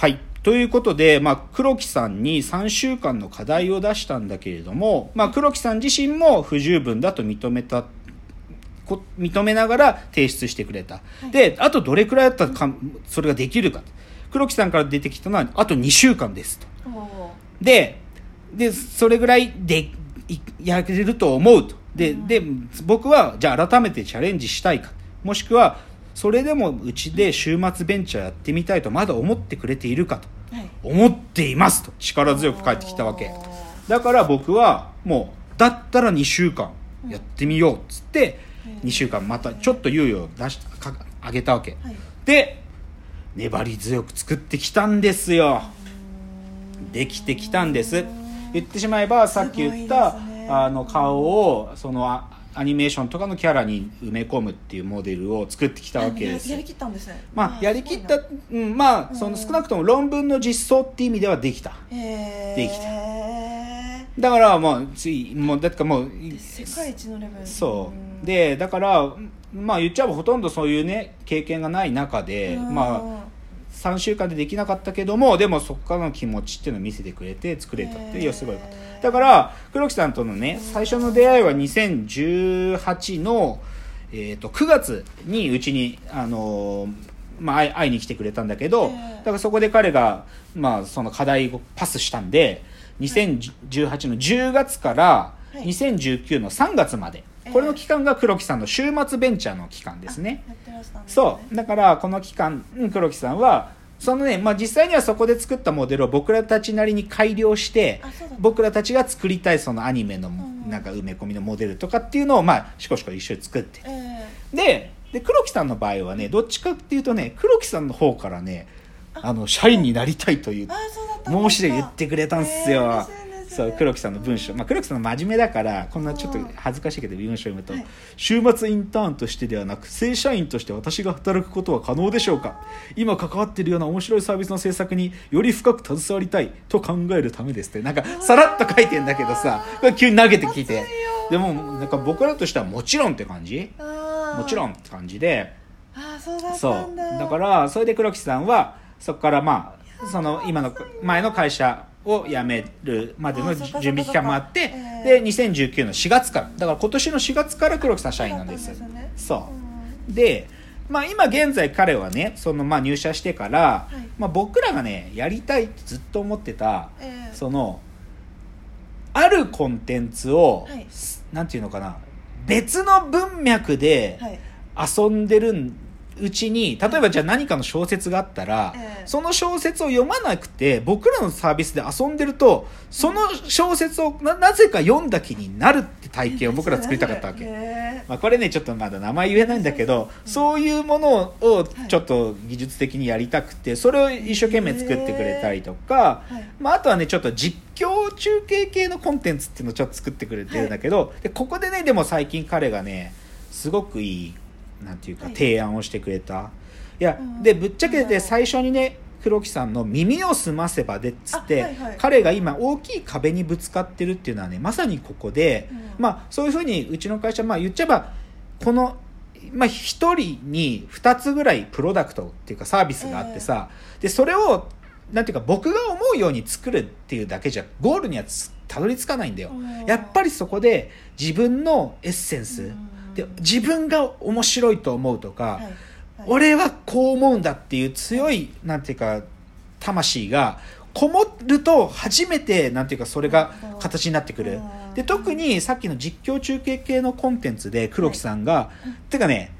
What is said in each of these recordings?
はい。ということで、まあ、黒木さんに3週間の課題を出したんだけれども、まあ、黒木さん自身も不十分だと認めた、こ認めながら提出してくれた。で、あとどれくらいだったらかそれができるか。黒木さんから出てきたのは、あと2週間ですと。おで、で、それぐらいで、いやれると思うと。で、で、僕は、じゃあ改めてチャレンジしたいか。もしくは、それでもうちで週末ベンチャーやってみたいとまだ思ってくれているかと。ーはい。思っていますと。力強く返ってきたわけ。だから僕はもうだったら2週間やってみようっつって2週間またちょっと猶予を出しかあげたわけ。はい。で粘り強く作ってきたんですよ。できてきたんです。言ってしまえばさっき言った、ね。あの顔をそのあアニメーションとかのキャラに埋め込むっていうモデルを作ってきたわけです。ややりきったんですね。まあ、やりきったすうん、まあ、そうん。の少なくとも論文の実装っていう意味ではできた。できた。だからもう、つい、もう、だってかもう、世界一のレベル。そう。で、だから、まあ言っちゃえばほとんどそういうね、経験がない中で、うん。まあ、3週間でできなかったけども、でもそこからの気持ちっていうのを見せてくれて作れたっていう、すごいこと。だから、黒木さんとのね、最初の出会いは2018の、えっ、と、9月にうちに、あのーまあ、会いに来てくれたんだけど、ええだからそこで彼が、まあ、その課題をパスしたんで、2018の10月からはい。2019の3月まで、ええこれの期間が黒木さんの週末ベンチャーの期間ですね。そう。だから、この期間、うん黒木さんは、そのね、まあ、実際にはそこで作ったモデルを僕らたちなりに改良して僕らたちが作りたいそのアニメのんなんか埋め込みのモデルとかっていうのを、まあ、しこしこ一緒に作って。えで、で、黒木さんの場合はね、どっちかっていうとね、黒木さんの方からね、あ。の、社員になりたいという申し出言ってくれたんですよ。えーそう、黒木さんの文章。まあ、黒木さんの真面目だから、こんなちょっと恥ずかしいけど文章を読むと、はい。週末インターンとしてではなく、正社員として私が働くことは可能でしょうか？今関わっているような面白いサービスの制作により深く携わりたいと考えるためですって、なんか、さらっと書いてんだけどさ、急に投げてきて。でも、なんか僕らとしてはもちろんって感じ？もちろんって感じで、あーそうだっそう。だからそれで黒木さんはそこからまあその今の前の会社を辞めるまでの準備期間もあってで2019の4月から。だから今年の4月から黒木さん社員なんですそうですね。そう。でまあ今現在彼はねそのまあ入社してから、い。まあ、僕らがねやりたいってずっと思ってたええそのあるコンテンツを、はい。なんていうのかな別の文脈で、はい。遊んでるうちに例えばじゃあ何かの小説があったら、ええ。その小説を読まなくて僕らのサービスで遊んでるとその小説をななぜか読んだ気になるって体験を 僕ら作りたかったわけ。へまあ、これねちょっとまだ名前言えないんだけどそういうものをちょっと技術的にやりたくてそれを一生懸命作ってくれたりとか、はい。まあ、あとはねちょっと実況中継系のコンテンツっていうのをちょっと作ってくれてるんだけど、でここでねでも最近彼がねすごくいいなんていうかはい。提案をしてくれた、い、やうんでぶっちゃけなんだろう。て最初にね黒木さんの「耳をすませば」でっつって、あはいはい。彼が今大きい壁にぶつかってるっていうのはねまさにここで、うん。まあそういうふうにうちの会社まあ言っちゃえばこのまあ、1人に2つぐらいプロダクトっていうかサービスがあってさ、でそれをなんていうか僕が思うように作るっていうだけじゃゴールにはつたどり着かないんだよ、うん。やっぱりそこで自分のエッセンス、うんで自分が面白いと思うとか、はいはい。俺はこう思うんだっていう強いなんていうか魂がこもると初めてなんていうかそれが形になってくる。うんで特にさっきの実況中継系のコンテンツで黒木さんが、てかね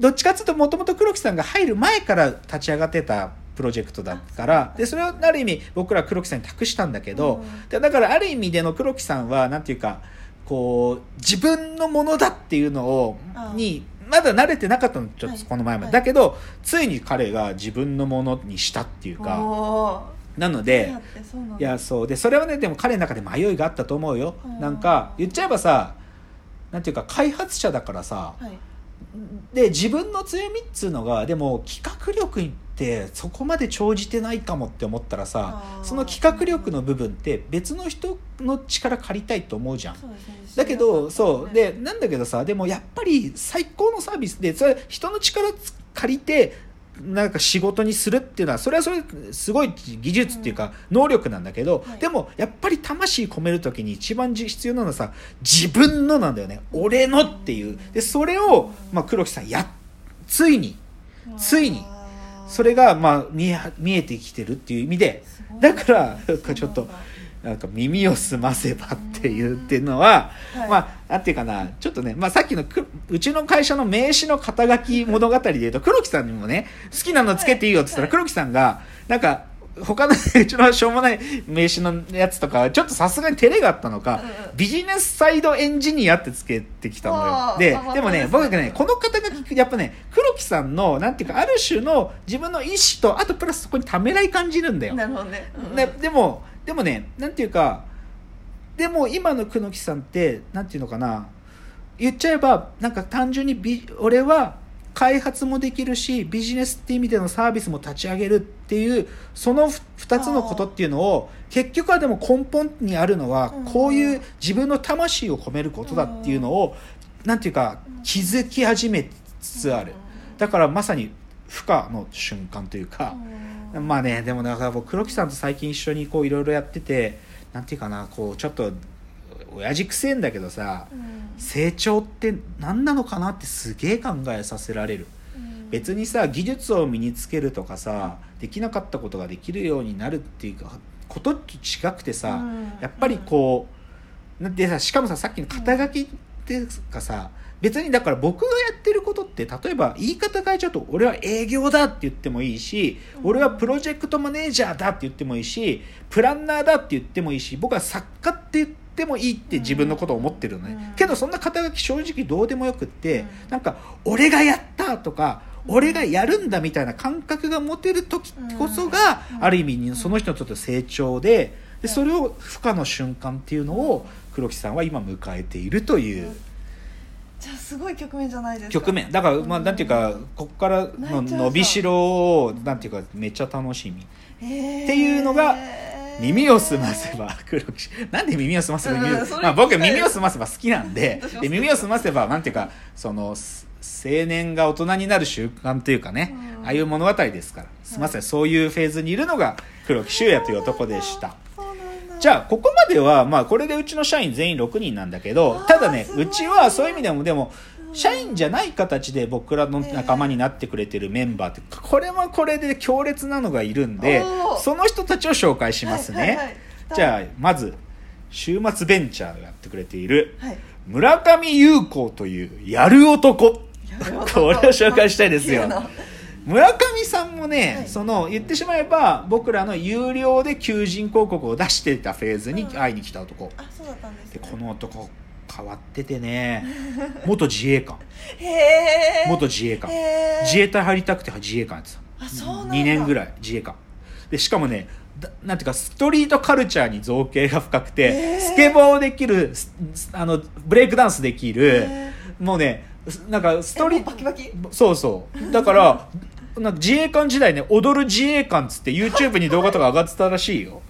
どっちかっていうともともと黒木さんが入る前から立ち上がってたプロジェクトだからでそれをある意味僕ら黒木さんに託したんだけど、うん。でだからある意味での黒木さんはなんていうかこう自分のものだっていうのをあにまだ慣れてなかったのちょっはい。とこの前まで、はい。だけどついに彼が自分のものにしたっていうか。なのでいやそう。でそれはねでも彼の中で迷いがあったと思うよ。うんなんか言っちゃえばさなんていうか開発者だからさはい。で自分の強みっつうのがでも企画力ってそこまで長じてないかもって思ったらさその企画力の部分って別の人の力借りたいと思うじゃん。だけどそう。でなんだけどさでもやっぱり最高のサービスでそれ人の力つ借りてなんか仕事にするっていうのはそれはそれすごい技術っていうか能力なんだけど、はい。でもやっぱり魂込める時に一番じ必要なのはさ自分のなんだよね。俺のっていう。でそれを、まあ、黒木さんやついについにそれがまあ見え見えてきてるっていう意味でだからなんかちょっとなんか耳を澄ませばっていうっていうのは、はい。まあなんていうかなちょっとね、まあ、さっきのくうちの会社の名刺の肩書き物語で言うと黒木さんにもね好きなのつけていいよって言ったら、はい。黒木さんがなんか他のうちのしょうもない名刺のやつとかちょっとさすがに照れがあったのか、うんうん。ビジネスサイドエンジニアってつけてきたのよ。ででもね僕ねこの肩書きやっぱね黒木さんのなんていうかある種の自分の意思とあとプラスそこにためらい感じるんだよ。なるほどね。うんででもでもねなんていうかでも今の久野木さんってなんていうのかな言っちゃえばなんか単純にビ俺は開発もできるしビジネスって意味でのサービスも立ち上げるっていうその2つのことっていうのを結局はでも根本にあるのはうん。こういう自分の魂を込めることだっていうのをなんていうか気づき始めつつある。だからまさに負荷の瞬間というか、うん。まあねでもだから僕黒木さんと最近一緒にこういろいろやっててなんていうかなこうちょっと親父くせえんだけどさうん。成長って何なのかなってすげえ考えさせられる。うん。別にさ技術を身につけるとかさできなかったことができるようになるっていうかことと違くてさ、うん。やっぱりこうでさしかもささっきの肩書きっていうかさ別にだから僕がやってることって例えば言い方変えちゃうと俺は営業だって言ってもいいしうん。俺はプロジェクトマネージャーだって言ってもいいしプランナーだって言ってもいいし僕は作家って言ってもいいって自分のことを思ってるのね、うん。けどそんな肩書き正直どうでもよくって、うん。なんか俺がやったとか俺がやるんだみたいな感覚が持てる時こそが、うん。ある意味にその人にとって成長ででそれを負荷の瞬間っていうのを黒木さんは今迎えているという。じゃあすごい局面じゃないですか。局面。だからまあなんていうかここからの伸びしろをなんていうかめっちゃ楽しみ。へー。っていうのが耳を澄ませば 黒木なんで耳を澄ませば耳をまあ、僕耳を澄ませば好きなんで で耳を澄ませばなんていうかそのす青年が大人になる習慣というかね、うん。ああいう物語ですから。すみません、そういうフェーズにいるのが黒木修也という男でした。じゃあここまではまあこれでうちの社員全員6人なんだけどただねうちはそういう意味でもでもうん社員じゃない形で僕らの仲間になってくれてるメンバーってこれもこれで強烈なのがいるんでその人たちを紹介しますね、はいはいはい。じゃあまず週末ベンチャーをやってくれているはい。村上優子というやる男。これを紹介したいですよ。村上さんもね、はい。その言ってしまえば僕らの有料で求人広告を出していたフェーズに会いに来た男、あそうだったんですね。でこの男変わっててね。元自衛官。へえ元自衛官。自衛隊入りたくて自衛官やってたあそうなんだ。2年ぐらい自衛官。でしかもねだなんていうかストリートカルチャーに造形が深くて、スケボーできるスあのブレイクダンスできるへもうねなんかストリえもうバキバキ。そうそう。だからなんか自衛官時代ね踊る自衛官っつって YouTube に動画とか上がってたらしいよ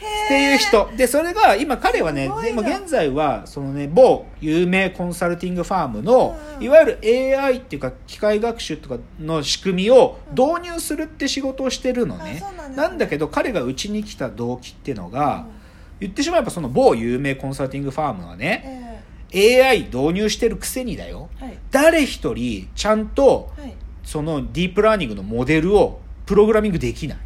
っていう人。でそれが今彼はねすごいな。でも現在はそのね某有名コンサルティングファームのうんいわゆる AI っていうか機械学習とかの仕組みを導入するって仕事をしてるのね。なんだけど彼がうちに来た動機っていうのが言ってしまえばその某有名コンサルティングファームはねえ AI 導入してるくせにだよ。誰一人ちゃんとはい。そのディープラーニングのモデルをプログラミングできない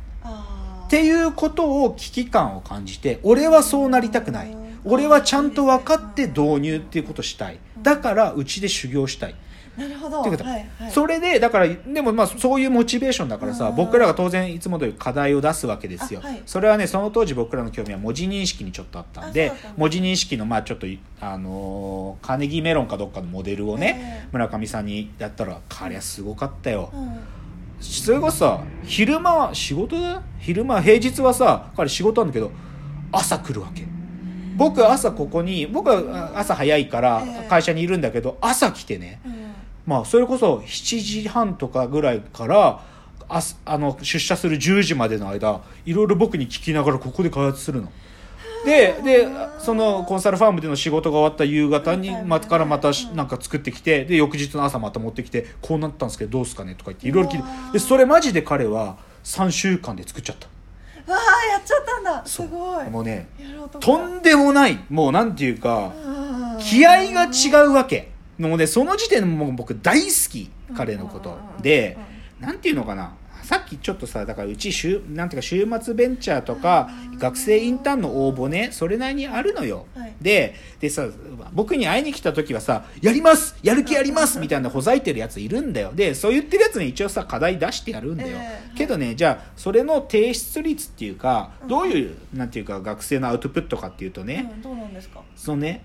っていうことを危機感を感じて俺はそうなりたくない。うん俺はちゃんと分かって導入っていうことしたい。だからうちで修行したい。なるほど。っていうこと。はいはい。それでだからでもまあそういうモチベーションだからさうん僕らが当然いつも通り課題を出すわけですよ。あはい。それはねその当時僕らの興味は文字認識にちょっとあったんであそうだったんだ文字認識のまあちょっといあのーカーネギーメロンかどっかのモデルをねええ。村上さんにやったら彼はすごかったよ。うんそれこそさ昼間は仕事だ？よ昼間平日はさ彼仕事なんだけど朝来るわけ。僕朝ここに僕はあ朝早いからええ。会社にいるんだけど朝来てね。うん。まあそれこそ7時半とかぐらいからあの出社する10時までの間いろいろ僕に聞きながらここで開発するのででそのコンサルファームでの仕事が終わった夕方にまたからまたなんか作ってきてで翌日の朝また持ってきてこうなったんですけどどうすかねとか言っていろいろ聞いて。ーでそれマジで彼は3週間で作っちゃった。わあやっちゃったんだ。すごい。もうねとんでもないもうなんていうかうん。気合が違うわけ。もうねその時点でもう僕大好き彼のこと。でなんていうのかなさっきちょっとさだからうち週なんていうか週末ベンチャーとかうん学生インターンの応募ねそれなりにあるのよ、はい。ででさ僕に会いに来た時はさ「やりますやる気やります」みたいなほざいてるやついるんだよ。でそう言ってるやつに一応さ課題出してやるんだよ、ええけどねじゃあそれの提出率っていうかどういうなんていうか学生のアウトプットかっていうとね、うんどうなんですか？そのね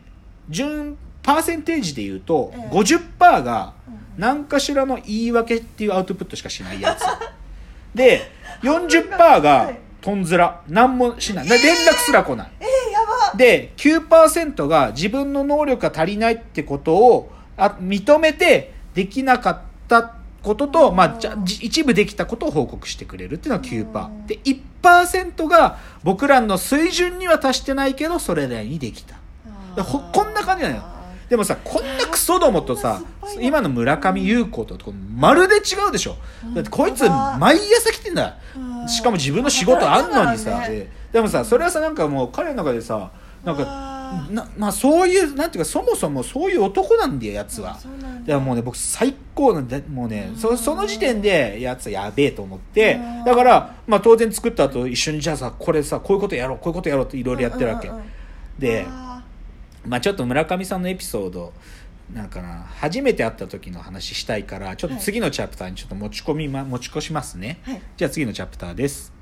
順パーセンテージで言うと、ええ50%がうん。何かしらの言い訳っていうアウトプットしかしないやつ で40%がはいとんずら何もしない。で連絡すら来ない。えー、やば。で9%が自分の能力が足りないってことをあ認めてできなかったことと、まあ、じゃじ一部できたことを報告してくれるっていうのが9%で1%が僕らの水準には達してないけどそれなりにできた。こんな感じなのよでもさこんなクソどもとさ今の村上優子とまるで違うでしょ。だってこいつ毎朝来てんだ。うん。しかも自分の仕事あんのにさ、ででもさそれはさなんかもう彼の中でさなんかなまあそういうなんていうかそもそもそういう男なんだよやつは。だだ。からもうね僕最高なんでもうねそその時点でやつはやべえと思って。うん。だからまあ当然作った後一緒にじゃあさこれさこういうことやろうこういうことやろうっていろいろやってるわけ。であまあちょっと村上さんのエピソードなんかな初めて会った時の話したいからちょっと次のチャプターにちょっと持ち込みま持ち越しますね。ーはい。じゃあ次のチャプターです